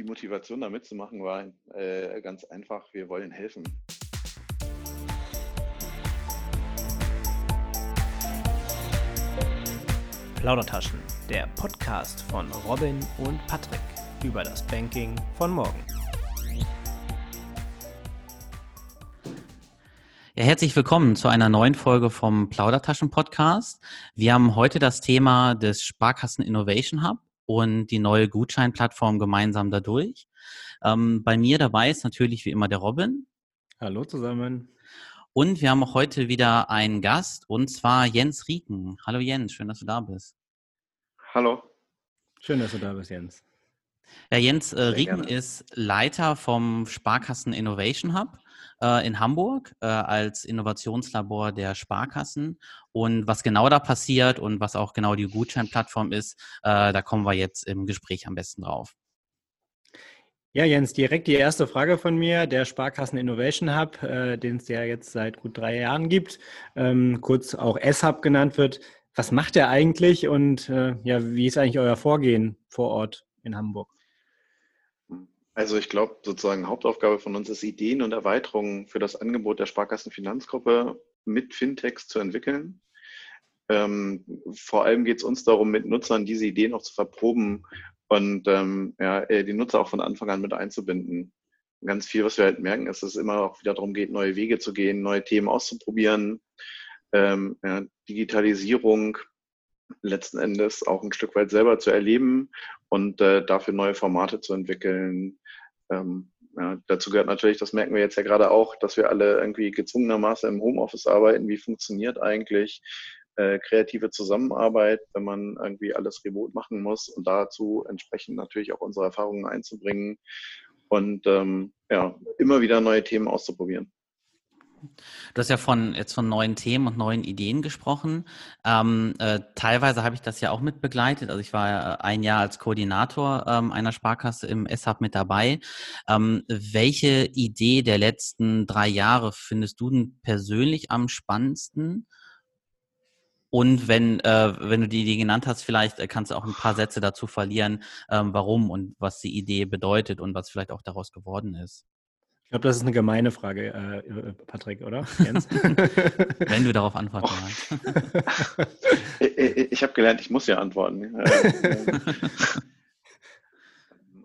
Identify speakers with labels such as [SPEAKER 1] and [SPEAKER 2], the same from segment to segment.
[SPEAKER 1] die Motivation da mitzumachen war äh, ganz einfach, wir wollen helfen.
[SPEAKER 2] Plaudertaschen, der Podcast von Robin und Patrick über das Banking von morgen.
[SPEAKER 3] Ja, herzlich willkommen zu einer neuen Folge vom Plaudertaschen Podcast. Wir haben heute das Thema des Sparkassen Innovation Hub und die neue Gutscheinplattform gemeinsam dadurch. Ähm, bei mir dabei ist natürlich wie immer der Robin.
[SPEAKER 4] Hallo zusammen.
[SPEAKER 3] Und wir haben auch heute wieder einen Gast, und zwar Jens Rieken. Hallo Jens, schön, dass du da bist.
[SPEAKER 1] Hallo.
[SPEAKER 4] Schön, dass du da bist, Jens.
[SPEAKER 3] Ja, Jens äh, Rieken ist Leiter vom Sparkassen Innovation Hub äh, in Hamburg äh, als Innovationslabor der Sparkassen. Und was genau da passiert und was auch genau die Gutscheinplattform ist, äh, da kommen wir jetzt im Gespräch am besten drauf.
[SPEAKER 4] Ja, Jens, direkt die erste Frage von mir. Der Sparkassen Innovation Hub, äh, den es ja jetzt seit gut drei Jahren gibt, ähm, kurz auch S-Hub genannt wird. Was macht der eigentlich und äh, ja, wie ist eigentlich euer Vorgehen vor Ort in Hamburg?
[SPEAKER 1] Also ich glaube, sozusagen Hauptaufgabe von uns ist, Ideen und Erweiterungen für das Angebot der Sparkassenfinanzgruppe mit Fintechs zu entwickeln. Ähm, vor allem geht es uns darum, mit Nutzern diese Ideen auch zu verproben und ähm, ja, äh, die Nutzer auch von Anfang an mit einzubinden. ganz viel, was wir halt merken, ist, dass es immer auch wieder darum geht, neue Wege zu gehen, neue Themen auszuprobieren, ähm, ja, Digitalisierung letzten Endes auch ein Stück weit selber zu erleben und äh, dafür neue Formate zu entwickeln. Ähm, ja, dazu gehört natürlich, das merken wir jetzt ja gerade auch, dass wir alle irgendwie gezwungenermaßen im Homeoffice arbeiten. Wie funktioniert eigentlich äh, kreative Zusammenarbeit, wenn man irgendwie alles remote machen muss und dazu entsprechend natürlich auch unsere Erfahrungen einzubringen und ähm, ja, immer wieder neue Themen auszuprobieren.
[SPEAKER 3] Du hast ja von jetzt von neuen Themen und neuen Ideen gesprochen. Ähm, äh, teilweise habe ich das ja auch mit begleitet. Also ich war ja ein Jahr als Koordinator ähm, einer Sparkasse im SHAB mit dabei. Ähm, welche Idee der letzten drei Jahre findest du denn persönlich am spannendsten? Und wenn, äh, wenn du die Idee genannt hast, vielleicht äh, kannst du auch ein paar Sätze dazu verlieren, ähm, warum und was die Idee bedeutet und was vielleicht auch daraus geworden ist.
[SPEAKER 4] Ich glaube, das ist eine gemeine Frage, äh, äh Patrick, oder? Jens?
[SPEAKER 3] wenn du darauf antworten
[SPEAKER 1] willst. ich, ich habe gelernt, ich muss ja antworten.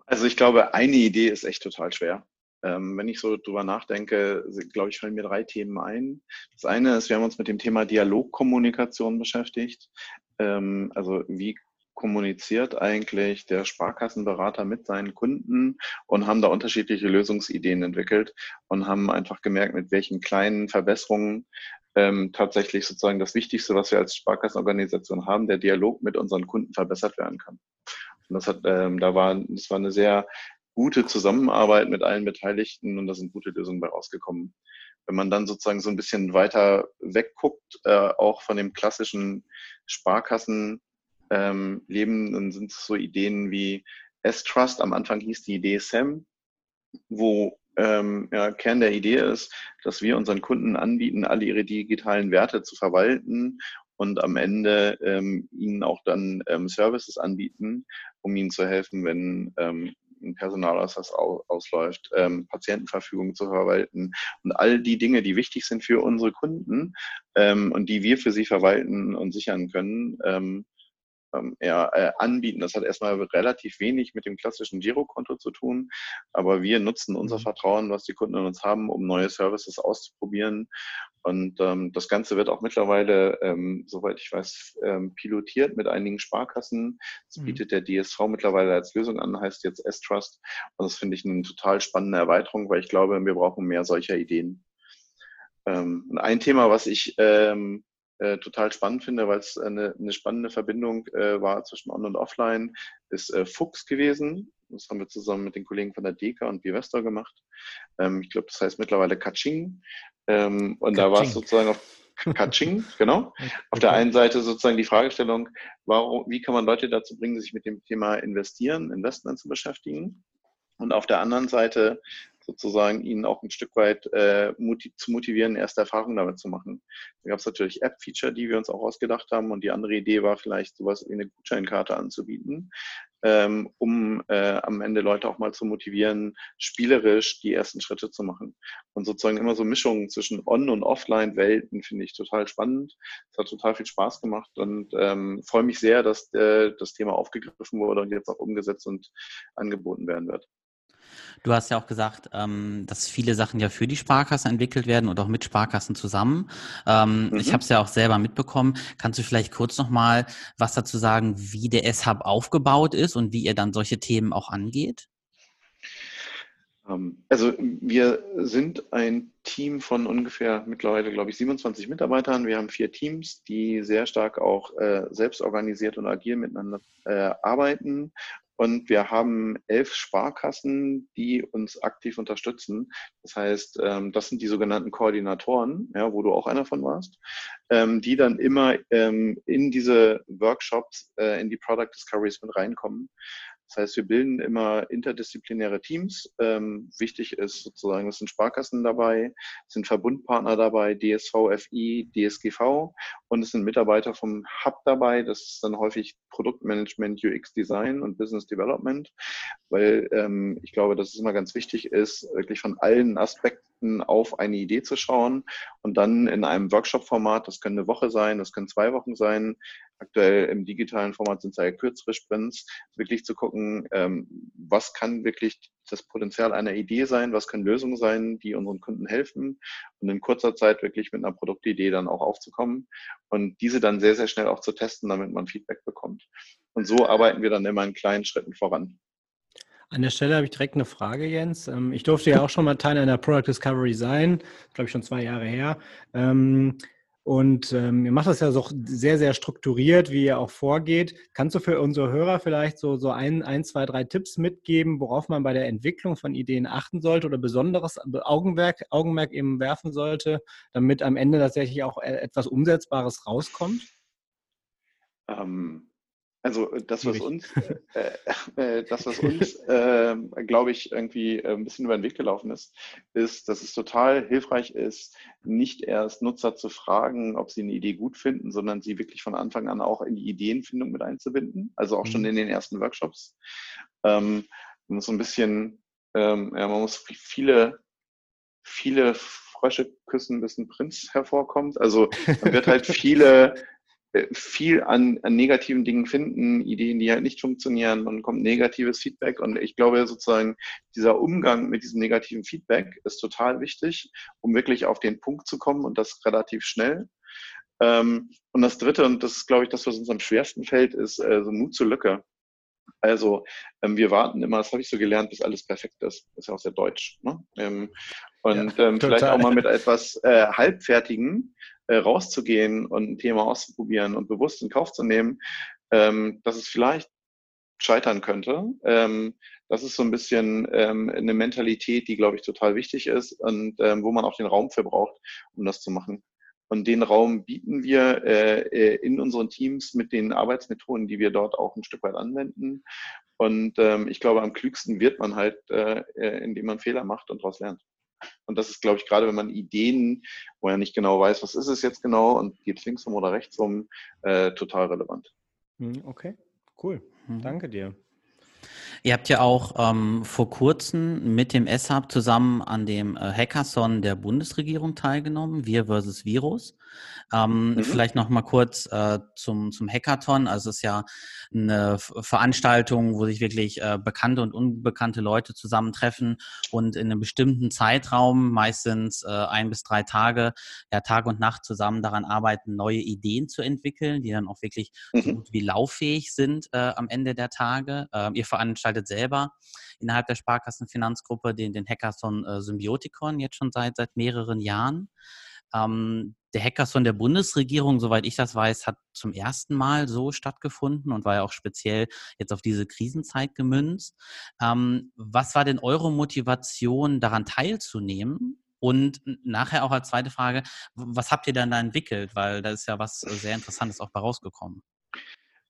[SPEAKER 1] also ich glaube, eine Idee ist echt total schwer. Ähm, wenn ich so drüber nachdenke, glaube ich, fallen mir drei Themen ein. Das eine ist, wir haben uns mit dem Thema Dialogkommunikation beschäftigt. Ähm, also wie kommuniziert eigentlich der Sparkassenberater mit seinen Kunden und haben da unterschiedliche Lösungsideen entwickelt und haben einfach gemerkt, mit welchen kleinen Verbesserungen ähm, tatsächlich sozusagen das Wichtigste, was wir als Sparkassenorganisation haben, der Dialog mit unseren Kunden verbessert werden kann. Und das hat, ähm, da war, das war eine sehr gute Zusammenarbeit mit allen Beteiligten und da sind gute Lösungen bei rausgekommen. Wenn man dann sozusagen so ein bisschen weiter wegguckt, äh, auch von dem klassischen Sparkassen ähm, leben, dann sind es so Ideen wie S-Trust. Am Anfang hieß die Idee SAM, wo ähm, ja, Kern der Idee ist, dass wir unseren Kunden anbieten, alle ihre digitalen Werte zu verwalten und am Ende ähm, ihnen auch dann ähm, Services anbieten, um ihnen zu helfen, wenn ähm, ein Personalausweis ausläuft, ähm, Patientenverfügung zu verwalten und all die Dinge, die wichtig sind für unsere Kunden ähm, und die wir für sie verwalten und sichern können, ähm, ja, äh, anbieten. Das hat erstmal relativ wenig mit dem klassischen Girokonto zu tun, aber wir nutzen unser mhm. Vertrauen, was die Kunden in uns haben, um neue Services auszuprobieren. Und ähm, das Ganze wird auch mittlerweile, ähm, soweit ich weiß, ähm, pilotiert mit einigen Sparkassen. Das mhm. bietet der DSV mittlerweile als Lösung an, heißt jetzt S-Trust. Und das finde ich eine total spannende Erweiterung, weil ich glaube, wir brauchen mehr solcher Ideen. Ähm, ein Thema, was ich ähm, äh, total spannend finde, weil es eine, eine spannende Verbindung äh, war zwischen On und Offline, ist äh, Fuchs gewesen. Das haben wir zusammen mit den Kollegen von der DECA und Bivestor gemacht. Ähm, ich glaube, das heißt mittlerweile Kaching. Ähm, und Kaching. da war es sozusagen auf Kaching, genau. Auf der einen Seite sozusagen die Fragestellung, warum, wie kann man Leute dazu bringen, sich mit dem Thema Investieren, Investment zu beschäftigen? Und auf der anderen Seite sozusagen ihnen auch ein Stück weit äh, motiv zu motivieren, erste Erfahrungen damit zu machen. Da gab es natürlich App-Feature, die wir uns auch ausgedacht haben und die andere Idee war vielleicht sowas wie eine Gutscheinkarte anzubieten, ähm, um äh, am Ende Leute auch mal zu motivieren, spielerisch die ersten Schritte zu machen. Und sozusagen immer so Mischungen zwischen On- und Offline-Welten finde ich total spannend. Es hat total viel Spaß gemacht und ähm, freue mich sehr, dass äh, das Thema aufgegriffen wurde und jetzt auch umgesetzt und angeboten werden wird.
[SPEAKER 3] Du hast ja auch gesagt, ähm, dass viele Sachen ja für die Sparkassen entwickelt werden und auch mit Sparkassen zusammen. Ähm, mhm. Ich habe es ja auch selber mitbekommen. Kannst du vielleicht kurz nochmal was dazu sagen, wie der S-Hub aufgebaut ist und wie ihr dann solche Themen auch angeht?
[SPEAKER 1] Ähm, also wir sind ein Team von ungefähr mittlerweile, glaube ich, 27 Mitarbeitern. Wir haben vier Teams, die sehr stark auch äh, selbst organisiert und agil miteinander äh, arbeiten und wir haben elf Sparkassen, die uns aktiv unterstützen. Das heißt, ähm, das sind die sogenannten Koordinatoren, ja, wo du auch einer von warst, ähm, die dann immer ähm, in diese Workshops, äh, in die Product Discoveries mit reinkommen. Das heißt, wir bilden immer interdisziplinäre Teams. Ähm, wichtig ist sozusagen, es sind Sparkassen dabei, es sind Verbundpartner dabei, DSV, FI, DSGV und es sind Mitarbeiter vom Hub dabei. Das ist dann häufig Produktmanagement, UX Design und Business Development, weil ähm, ich glaube, dass es immer ganz wichtig ist, wirklich von allen Aspekten auf eine Idee zu schauen und dann in einem Workshop-Format, das können eine Woche sein, das können zwei Wochen sein, aktuell im digitalen Format sind es ja kürzere Sprints, wirklich zu gucken, ähm, was kann wirklich das Potenzial einer Idee sein, was können Lösungen sein, die unseren Kunden helfen und in kurzer Zeit wirklich mit einer Produktidee dann auch aufzukommen und diese dann sehr, sehr schnell auch zu testen, damit man Feedback bekommt. Und so arbeiten wir dann immer in kleinen Schritten voran.
[SPEAKER 4] An der Stelle habe ich direkt eine Frage, Jens. Ähm, ich durfte ja auch schon mal Teil einer Product Discovery sein, glaube ich schon zwei Jahre her. Und ähm, ihr macht das ja so sehr, sehr strukturiert, wie ihr auch vorgeht. Kannst du für unsere Hörer vielleicht so, so ein, ein, zwei, drei Tipps mitgeben, worauf man bei der Entwicklung von Ideen achten sollte oder besonderes Augenmerk, Augenmerk eben werfen sollte, damit am Ende tatsächlich auch e-, etwas Umsetzbares rauskommt?
[SPEAKER 1] Ähm, also äh, das, was uns, äh, äh, das, was uns, äh, glaube ich, irgendwie äh, ein bisschen über den Weg gelaufen ist, ist, dass es total hilfreich ist, nicht erst Nutzer zu fragen, ob sie eine Idee gut finden, sondern sie wirklich von Anfang an auch in die Ideenfindung mit einzubinden, also auch mhm. schon in den ersten Workshops. Ähm, man muss so ein bisschen, ähm, ja, man muss viele, viele Frösche küssen, bis ein Prinz hervorkommt. Also man wird halt viele viel an, an negativen Dingen finden, Ideen, die halt nicht funktionieren und kommt negatives Feedback. Und ich glaube sozusagen, dieser Umgang mit diesem negativen Feedback ist total wichtig, um wirklich auf den Punkt zu kommen und das relativ schnell. Ähm, und das Dritte, und das ist, glaube ich, das, was uns am schwersten fällt, ist äh, so Mut zur Lücke. Also ähm, wir warten immer, das habe ich so gelernt, bis alles perfekt ist. Das ist ja auch sehr deutsch. Ne? Ähm, und ja, vielleicht auch mal mit etwas äh, Halbfertigen äh, rauszugehen und ein Thema auszuprobieren und bewusst in Kauf zu nehmen, ähm, dass es vielleicht scheitern könnte. Ähm, das ist so ein bisschen ähm, eine Mentalität, die, glaube ich, total wichtig ist und ähm, wo man auch den Raum für braucht, um das zu machen. Und den Raum bieten wir äh, äh in unseren Teams mit den Arbeitsmethoden, die wir dort auch ein Stück weit anwenden. Und ähm, ich glaube, am klügsten wird man halt, äh, äh indem man Fehler macht und daraus lernt. Und das ist, glaube ich, gerade wenn man Ideen, wo er nicht genau weiß, was ist es jetzt genau und geht es links rum oder rechts rum, äh, total relevant.
[SPEAKER 4] Hm, okay, cool. Mhm. Danke dir.
[SPEAKER 3] Ihr habt ja auch ähm, vor kurzem mit dem SHAB zusammen an dem äh, Hackathon der Bundesregierung teilgenommen, Wir versus Virus. Ähm, mhm. Vielleicht noch mal kurz äh, zum, zum Hackathon. Also es ist ja eine Veranstaltung, wo sich wirklich äh, bekannte und unbekannte Leute zusammentreffen und in einem bestimmten Zeitraum, meistens äh, ein bis drei Tage, ja Tag und Nacht zusammen daran arbeiten, neue Ideen zu entwickeln, die dann auch wirklich mhm. so gut wie lauffähig sind äh, am Ende der Tage. Ähm, ihr veranstaltet selber innerhalb der Sparkassenfinanzgruppe den, den Hackathon äh, Symbiotikon jetzt schon seit, seit mehreren Jahren. Ähm, der Hackathon der Bundesregierung, soweit ich das weiß, hat zum ersten Mal so stattgefunden und war ja auch speziell jetzt auf diese Krisenzeit gemünzt. Ähm, was war denn eure Motivation, daran teilzunehmen? Und nachher auch als zweite Frage, was habt ihr dann da entwickelt? Weil da ist ja was sehr Interessantes auch bei rausgekommen.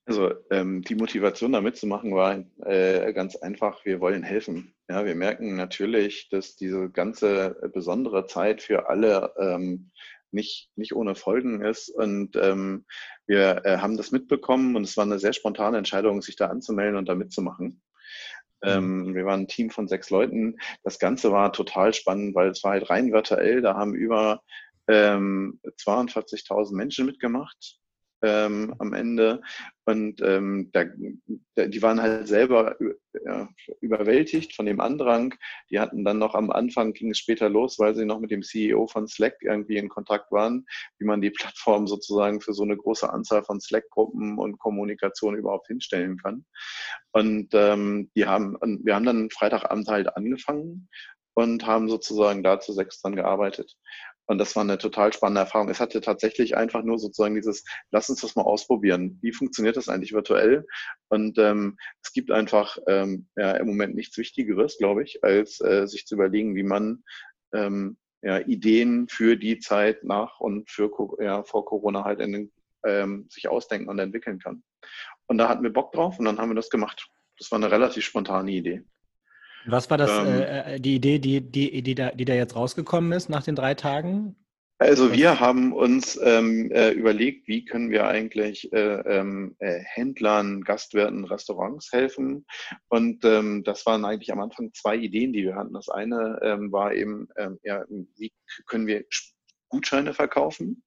[SPEAKER 1] Also ähm, die Motivation da mitzumachen war äh, ganz einfach, wir wollen helfen. Ja, wir merken natürlich, dass diese ganze besondere Zeit für alle ähm, nicht, nicht ohne Folgen ist. Und ähm, wir äh, haben das mitbekommen und es war eine sehr spontane Entscheidung, sich da anzumelden und da mitzumachen. Ähm, wir waren ein Team von sechs Leuten. Das Ganze war total spannend, weil es war halt rein virtuell. Da haben über ähm, 42.000 Menschen mitgemacht ähm, am Ende. Und ähm, da, die waren halt selber ja, überwältigt von dem Andrang. Die hatten dann noch am Anfang, ging es später los, weil sie noch mit dem CEO von Slack irgendwie in Kontakt waren, wie man die Plattform sozusagen für so eine große Anzahl von Slack-Gruppen und Kommunikation überhaupt hinstellen kann. Und ähm, die haben, und wir haben dann Freitagabend halt angefangen und haben sozusagen da zu sechs dran gearbeitet. Und das war eine total spannende Erfahrung. Es hatte tatsächlich einfach nur sozusagen dieses, lass uns das mal ausprobieren. Wie funktioniert das eigentlich virtuell? Und ähm, es gibt einfach ähm, ja, im Moment nichts Wichtigeres, glaube ich, als äh, sich zu überlegen, wie man ähm, ja, Ideen für die Zeit nach und für ja, vor Corona halt in ähm, sich ausdenken und entwickeln kann. Und da hatten wir Bock drauf und dann haben wir das gemacht. Das war eine relativ spontane Idee.
[SPEAKER 4] Was war das, ähm, äh, äh, die Idee, die, die, die, da, die da jetzt rausgekommen ist nach den drei Tagen?
[SPEAKER 1] Also wir haben uns ähm, äh, überlegt, wie können wir eigentlich äh, ähm, äh, Händlern, Gastwirten, Restaurants helfen. Und ähm, das waren eigentlich am Anfang zwei Ideen, die wir hatten. Das eine ähm, war eben, ähm, ja, wie können wir Gutscheine verkaufen.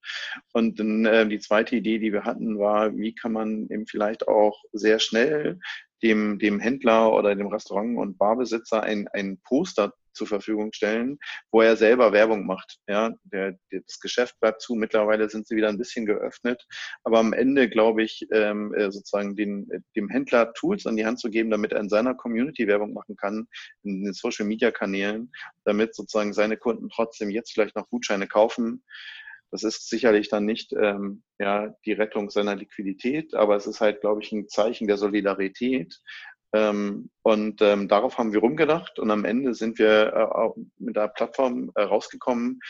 [SPEAKER 1] Und dann äh, die zweite Idee, die wir hatten, war, wie kann man eben vielleicht auch sehr schnell dem, dem Händler oder dem Restaurant- und Barbesitzer ein, ein Poster zur Verfügung stellen, wo er selber Werbung macht. Ja, der, das Geschäft bleibt zu. Mittlerweile sind sie wieder ein bisschen geöffnet. Aber am Ende, glaube ich, ähm, äh, sozusagen den, dem Händler Tools an die Hand zu geben, damit er in seiner Community Werbung machen kann, in den Social Media Kanälen, damit sozusagen seine Kunden trotzdem jetzt vielleicht noch Gutscheine kaufen. Das ist sicherlich dann nicht ähm, ja, die Rettung seiner Liquidität, aber es ist halt, glaube ich, ein Zeichen der Solidarität. Ähm, und ähm, darauf haben wir rumgedacht und am Ende sind wir äh, mit der Plattform äh, rausgekommen,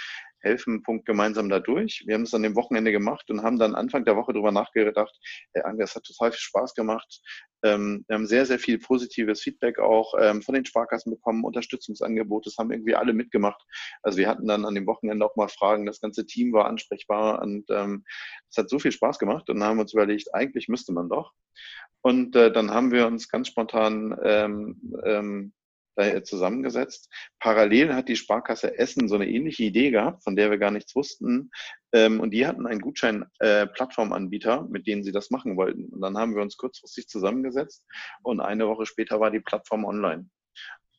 [SPEAKER 1] helfen Punkt gemeinsam da. Wir haben es an dem Wochenende gemacht und haben dann Anfang der Woche darüber nachgedacht, hey, es hat total viel Spaß gemacht. Ähm, wir haben sehr, sehr viel positives Feedback auch ähm, von den Sparkassen bekommen, Unterstützungsangebote, das haben irgendwie alle mitgemacht. Also wir hatten dann an dem Wochenende auch mal Fragen, das ganze Team war ansprechbar und ähm, es hat so viel Spaß gemacht und dann haben wir uns überlegt, eigentlich müsste man doch. Und äh, dann haben wir uns ganz spontan ähm, ähm, zusammengesetzt. Parallel hat die Sparkasse Essen so eine ähnliche Idee gehabt, von der wir gar nichts wussten. Ähm, und die hatten einen Gutschein-Plattformanbieter, äh, mit denen sie das machen wollten. Und dann haben wir uns kurzfristig zusammengesetzt und eine Woche später war die Plattform online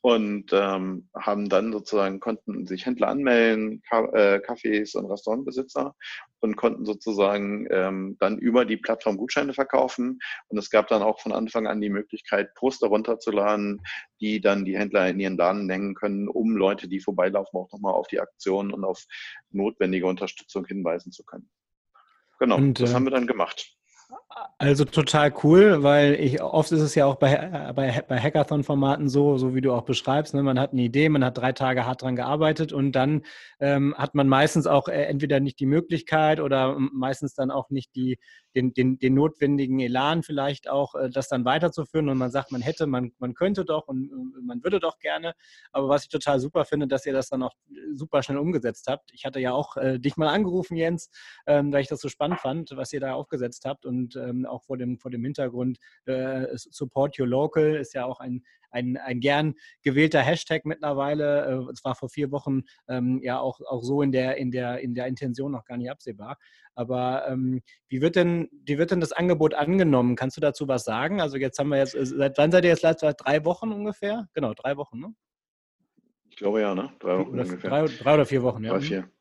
[SPEAKER 1] und ähm, haben dann sozusagen, konnten sich Händler anmelden, Ka äh, Cafés und Restaurantbesitzer und konnten sozusagen ähm, dann über die Plattform Gutscheine verkaufen. Und es gab dann auch von Anfang an die Möglichkeit, Poster runterzuladen, die dann die Händler in ihren Laden hängen können, um Leute, die vorbeilaufen, auch nochmal auf die Aktion und auf notwendige Unterstützung hinweisen zu können. Genau, und, das äh, haben wir dann gemacht.
[SPEAKER 4] Also total cool, weil ich oft ist es ja auch bei, bei, bei Hackathon-Formaten so, so wie du auch beschreibst. Ne? Man hat eine Idee, man hat drei Tage hart dran gearbeitet und dann ähm, hat man meistens auch äh, entweder nicht die Möglichkeit oder meistens dann auch nicht die, den, den, den notwendigen Elan vielleicht auch, äh, das dann weiterzuführen. Und man sagt, man hätte, man, man könnte doch und, und man würde doch gerne. Aber was ich total super finde, dass ihr das dann auch super schnell umgesetzt habt. Ich hatte ja auch äh, dich mal angerufen, Jens, ähm, weil ich das so spannend fand, was ihr da aufgesetzt habt und ähm, auch vor dem, vor dem Hintergrund äh, Support Your Local ist ja auch ein, ein, ein gern gewählter Hashtag mittlerweile. Es war vor vier Wochen ähm, ja auch, auch so in der, in, der, in der Intention noch gar nicht absehbar. Aber ähm, wie, wird denn, wie wird denn das Angebot angenommen? Kannst du dazu was sagen? Also jetzt haben wir jetzt, äh, seit wann seid ihr jetzt seit drei Wochen ungefähr? Genau, drei Wochen, ne?
[SPEAKER 1] Ich glaube ja, ne?
[SPEAKER 4] Drei Wochen oder ungefähr. Drei, drei, oder vier Wochen, ja.
[SPEAKER 1] Drei, mhm. vier.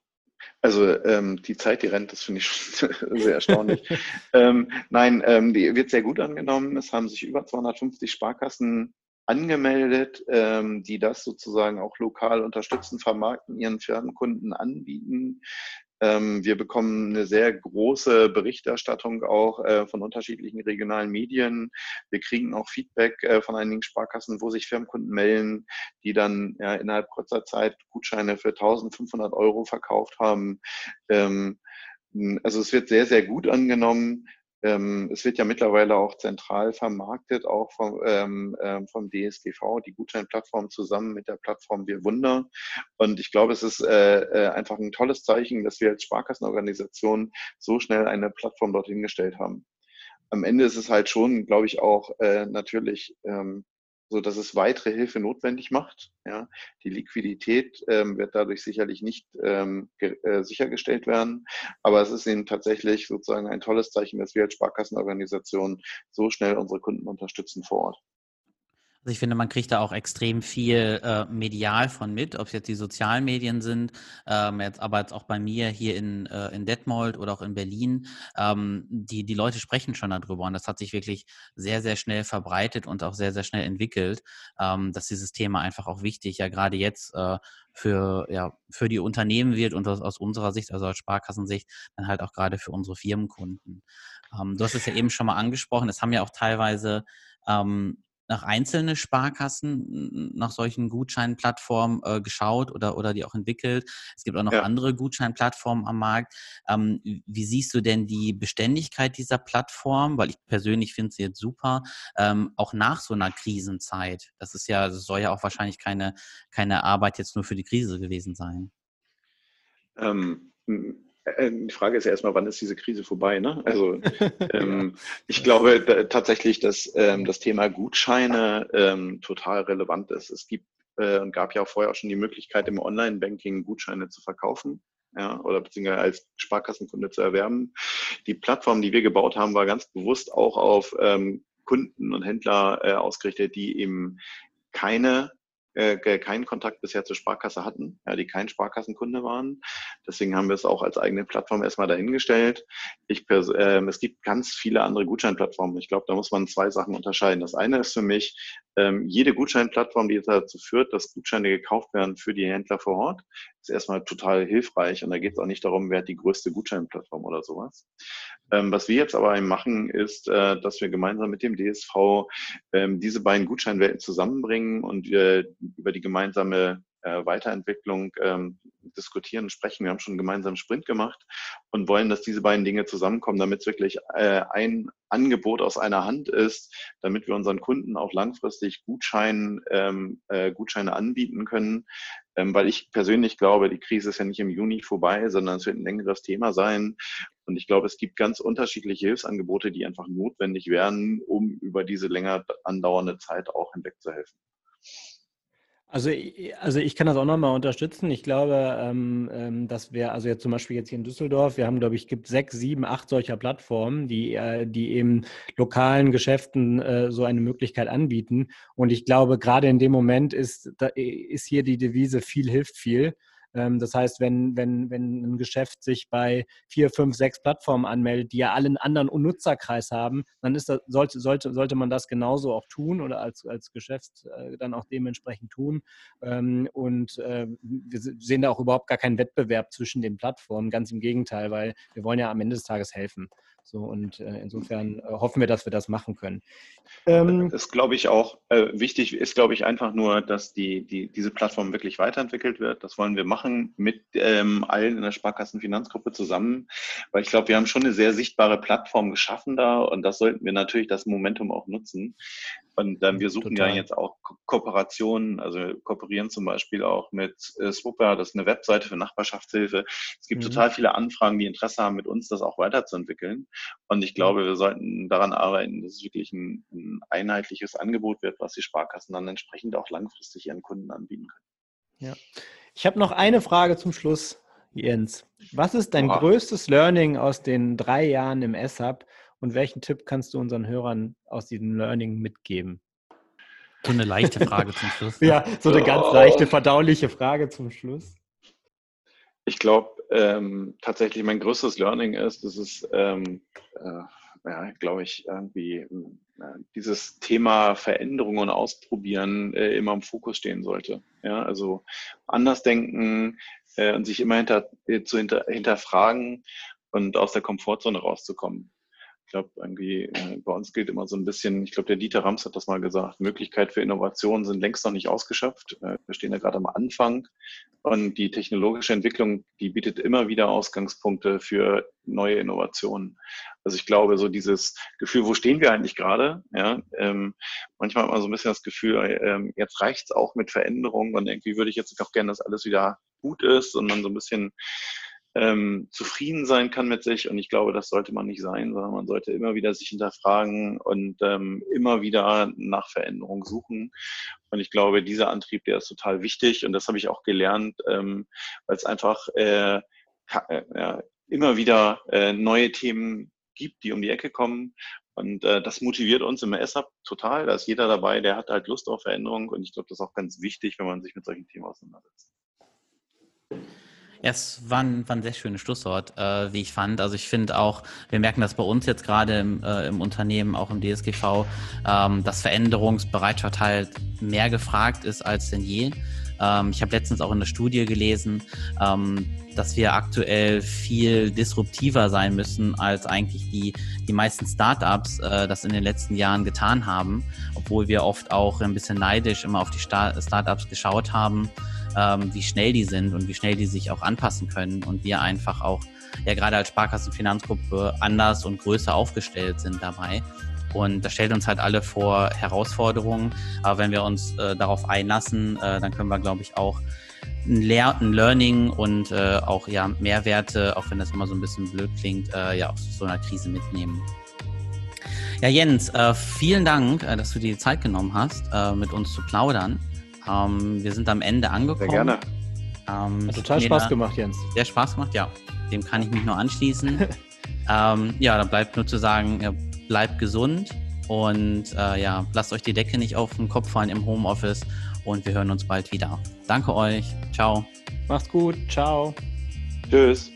[SPEAKER 1] Also ähm, die Zeit, die rennt, das finde ich schon sehr erstaunlich. ähm, nein, ähm, die wird sehr gut angenommen. Es haben sich über 250 Sparkassen angemeldet, ähm, die das sozusagen auch lokal unterstützen, vermarkten, ihren Firmenkunden anbieten. Ähm, wir bekommen eine sehr große Berichterstattung auch äh, von unterschiedlichen regionalen Medien. Wir kriegen auch Feedback äh, von einigen Sparkassen, wo sich Firmenkunden melden, die dann ja, innerhalb kurzer Zeit Gutscheine für 1500 Euro verkauft haben. Ähm, also es wird sehr, sehr gut angenommen. Ähm, es wird ja mittlerweile auch zentral vermarktet, auch vom, ähm, ähm vom DSGV, die Gutscheinplattform zusammen mit der Plattform Wir Wunder. Und ich glaube, es ist äh, äh, einfach ein tolles Zeichen, dass wir als Sparkassenorganisation so schnell eine Plattform dorthin gestellt haben. Am Ende ist es halt schon, glaube ich, auch äh, natürlich ähm, so dass es weitere Hilfe notwendig macht. Ja, die Liquidität ähm, wird dadurch sicherlich nicht ähm, äh, sichergestellt werden, aber es ist eben tatsächlich sozusagen ein tolles Zeichen, dass wir als Sparkassenorganisation so schnell unsere Kunden unterstützen vor Ort.
[SPEAKER 3] Also ich finde, man kriegt da auch extrem viel äh, medial von mit, ob es jetzt die sozialen Medien sind, ähm, jetzt, aber jetzt auch bei mir hier in, äh, in Detmold oder auch in Berlin. Ähm, die, die Leute sprechen schon darüber und das hat sich wirklich sehr, sehr schnell verbreitet und auch sehr, sehr schnell entwickelt, ähm, dass dieses Thema einfach auch wichtig, ja gerade jetzt äh, für, ja, für die Unternehmen wird und aus, aus unserer Sicht, also aus Sparkassensicht, dann halt auch gerade für unsere Firmenkunden. Ähm, du hast es ja eben schon mal angesprochen, es haben ja auch teilweise ähm, nach einzelne Sparkassen nach solchen Gutscheinplattformen äh, geschaut oder, oder die auch entwickelt. Es gibt auch noch ja. andere Gutscheinplattformen am Markt. Ähm, wie siehst du denn die Beständigkeit dieser Plattform? Weil ich persönlich finde sie jetzt super, ähm, auch nach so einer Krisenzeit. Das ist ja, das soll ja auch wahrscheinlich keine, keine Arbeit jetzt nur für die Krise gewesen sein.
[SPEAKER 1] Ähm, äh, die Frage ist ja erstmal, wann ist diese Krise vorbei? Ne? Also ähm, ich glaube da, tatsächlich, dass ähm, das Thema Gutscheine ähm, total relevant ist. Es gibt äh, und gab ja auch vorher auch schon die Möglichkeit, im Online-Banking Gutscheine zu verkaufen. Ja, oder beziehungsweise als Sparkassenkunde zu erwerben. Die Plattform, die wir gebaut haben, war ganz bewusst auch auf ähm, Kunden und Händler äh, ausgerichtet, die eben keine äh, keinen Kontakt bisher zur Sparkasse hatten, ja, die kein Sparkassenkunde waren. Deswegen haben wir es auch als eigene Plattform erstmal dahingestellt. Ich, äh, es gibt ganz viele andere Gutscheinplattformen. Ich glaube, da muss man zwei Sachen unterscheiden. Das eine ist für mich, ähm, jede Gutscheinplattform, die dazu führt, dass Gutscheine gekauft werden für die Händler vor Ort, ist erstmal total hilfreich. Und da geht es auch nicht darum, wer hat die größte Gutscheinplattform oder sowas. Ähm, was wir jetzt aber machen, ist, äh, dass wir gemeinsam mit dem DSV ähm, diese beiden Gutscheinwelten zusammenbringen und wir über die gemeinsame äh, Weiterentwicklung ähm, diskutieren und sprechen. Wir haben schon einen gemeinsamen Sprint gemacht und wollen, dass diese beiden Dinge zusammenkommen, damit es wirklich äh, ein Angebot aus einer Hand ist, damit wir unseren Kunden auch langfristig Gutschein, ähm, äh, Gutscheine anbieten können. Ähm, weil ich persönlich glaube, die Krise ist ja nicht im Juni vorbei, sondern es wird ein längeres Thema sein. Und ich glaube, es gibt ganz unterschiedliche Hilfsangebote, die einfach notwendig werden, um über diese länger andauernde Zeit auch hinweg zu helfen.
[SPEAKER 4] Also, also ich kann das auch nochmal unterstützen. Ich glaube, ähm, ähm, dass wir, also jetzt zum Beispiel jetzt hier in Düsseldorf, wir haben, glaube ich, gibt sechs, sieben, acht solcher Plattformen, die, äh, die eben lokalen Geschäften äh, so eine Möglichkeit anbieten. Und ich glaube, gerade in dem Moment ist, da, ist hier die Devise viel hilft viel. Ähm, das heißt, wenn, wenn, wenn ein Geschäft sich bei vier, fünf, sechs Plattformen anmeldet, die ja alle einen anderen Nutzerkreis haben, dann ist das, sollte, sollte, sollte man das genauso auch tun oder als, als Geschäft äh, dann auch dementsprechend tun. Ähm, und äh, wir sehen da auch überhaupt gar keinen Wettbewerb zwischen den Plattformen, ganz im Gegenteil, weil wir wollen ja am Ende des Tages helfen. So, und äh, insofern äh, hoffen wir, dass wir das machen können.
[SPEAKER 1] Ähm, das glaube ich auch. Äh, wichtig ist, glaube ich, einfach nur, dass die, die, diese Plattform wirklich weiterentwickelt wird. Das wollen wir machen mit ähm, allen in der Sparkassenfinanzgruppe zusammen, weil ich glaube, wir haben schon eine sehr sichtbare Plattform geschaffen da und das sollten wir natürlich das Momentum auch nutzen. Und ähm, wir suchen Total. ja jetzt auch Ko Kooperationen, also kooperieren zum Beispiel auch mit äh, Swooper, das ist eine Webseite für Nachbarschaftshilfe. Es gibt mhm. total viele Anfragen, die Interesse haben, mit uns das auch weiterzuentwickeln. Und ich glaube, wir sollten daran arbeiten, dass es wirklich ein, ein einheitliches Angebot wird, was die Sparkassen dann entsprechend auch langfristig ihren Kunden anbieten können.
[SPEAKER 4] Ja. Ich habe noch eine Frage zum Schluss, Jens. Was ist dein Boah. größtes Learning aus den drei Jahren im SAP und welchen Tipp kannst du unseren Hörern aus diesem Learning mitgeben?
[SPEAKER 3] So eine leichte Frage zum Schluss.
[SPEAKER 4] ja, so eine ganz leichte, verdauliche Frage zum Schluss.
[SPEAKER 1] Ich glaube, ähm, tatsächlich mein größtes Learning ist, dass es, ähm, äh, ja, glaube ich, irgendwie äh, dieses Thema Veränderung und Ausprobieren äh, immer im Fokus stehen sollte. Ja, also anders denken äh, und sich immer hinter, äh, zu hinter, hinterfragen und aus der Komfortzone rauszukommen. Ich glaube, irgendwie äh, bei uns gilt immer so ein bisschen, ich glaube, der Dieter Rams hat das mal gesagt, Möglichkeit für Innovationen sind längst noch nicht ausgeschöpft. Äh, wir stehen ja gerade am Anfang und die technologische Entwicklung, die bietet immer wieder Ausgangspunkte für neue Innovationen. Also ich glaube, so dieses Gefühl, wo stehen wir eigentlich gerade? Ja, ähm, manchmal hat man so ein bisschen das Gefühl, ähm, jetzt reicht's auch mit Veränderungen und irgendwie würde ich jetzt auch gerne, dass alles wieder gut ist und man so ein bisschen ähm, zufrieden sein kann mit sich. Und ich glaube, das sollte man nicht sein, sondern man sollte immer wieder sich hinterfragen und ähm, immer wieder nach Veränderung suchen. Und ich glaube, dieser Antrieb, der ist total wichtig. Und das habe ich auch gelernt, ähm, weil es einfach äh, äh, ja, immer wieder äh, neue Themen gibt, die um die Ecke kommen. Und äh, das motiviert uns im SAP total. Da ist jeder dabei, der hat halt Lust auf Veränderung. Und ich glaube, das ist auch ganz wichtig, wenn man sich mit solchen Themen auseinandersetzt.
[SPEAKER 3] Es war ein, war ein sehr schönes Schlusswort, äh, wie ich fand. Also ich finde auch, wir merken das bei uns jetzt gerade im, äh, im Unternehmen, auch im DSGV, ähm, dass Veränderungsbereitschaft halt mehr gefragt ist als denn je. Ähm, ich habe letztens auch in der Studie gelesen, ähm, dass wir aktuell viel disruptiver sein müssen, als eigentlich die, die meisten Startups äh, das in den letzten Jahren getan haben, obwohl wir oft auch ein bisschen neidisch immer auf die Start Startups geschaut haben ähm, wie schnell die sind und wie schnell die sich auch anpassen können und wir einfach auch ja gerade als Sparkassenfinanzgruppe anders und größer aufgestellt sind dabei. Und das stellt uns halt alle vor Herausforderungen. Aber wenn wir uns äh, darauf einlassen, äh, dann können wir, glaube ich, auch ein, Lehr ein Learning und äh, auch ja Mehrwerte, auch wenn das immer so ein bisschen blöd klingt, äh, ja aus so einer Krise mitnehmen. Ja, Jens, äh, vielen Dank, äh, dass du dir die Zeit genommen hast, mit uns zu plaudern. Ähm, wir sind am Ende angekommen.
[SPEAKER 1] Sehr gerne.
[SPEAKER 4] Ähm, Hat total Spaß gemacht, Jens.
[SPEAKER 3] Sehr Spaß gemacht, ja. Dem kann ich mich nur anschließen. ähm, ja, da bleibt nur zu sagen, ja, bleibt gesund und äh, ja, lasst euch die Decke nicht auf den Kopf fallen im Homeoffice und wir hören uns bald wieder. Danke euch. Ciao.
[SPEAKER 4] Macht's gut. Ciao.
[SPEAKER 1] Tschüss.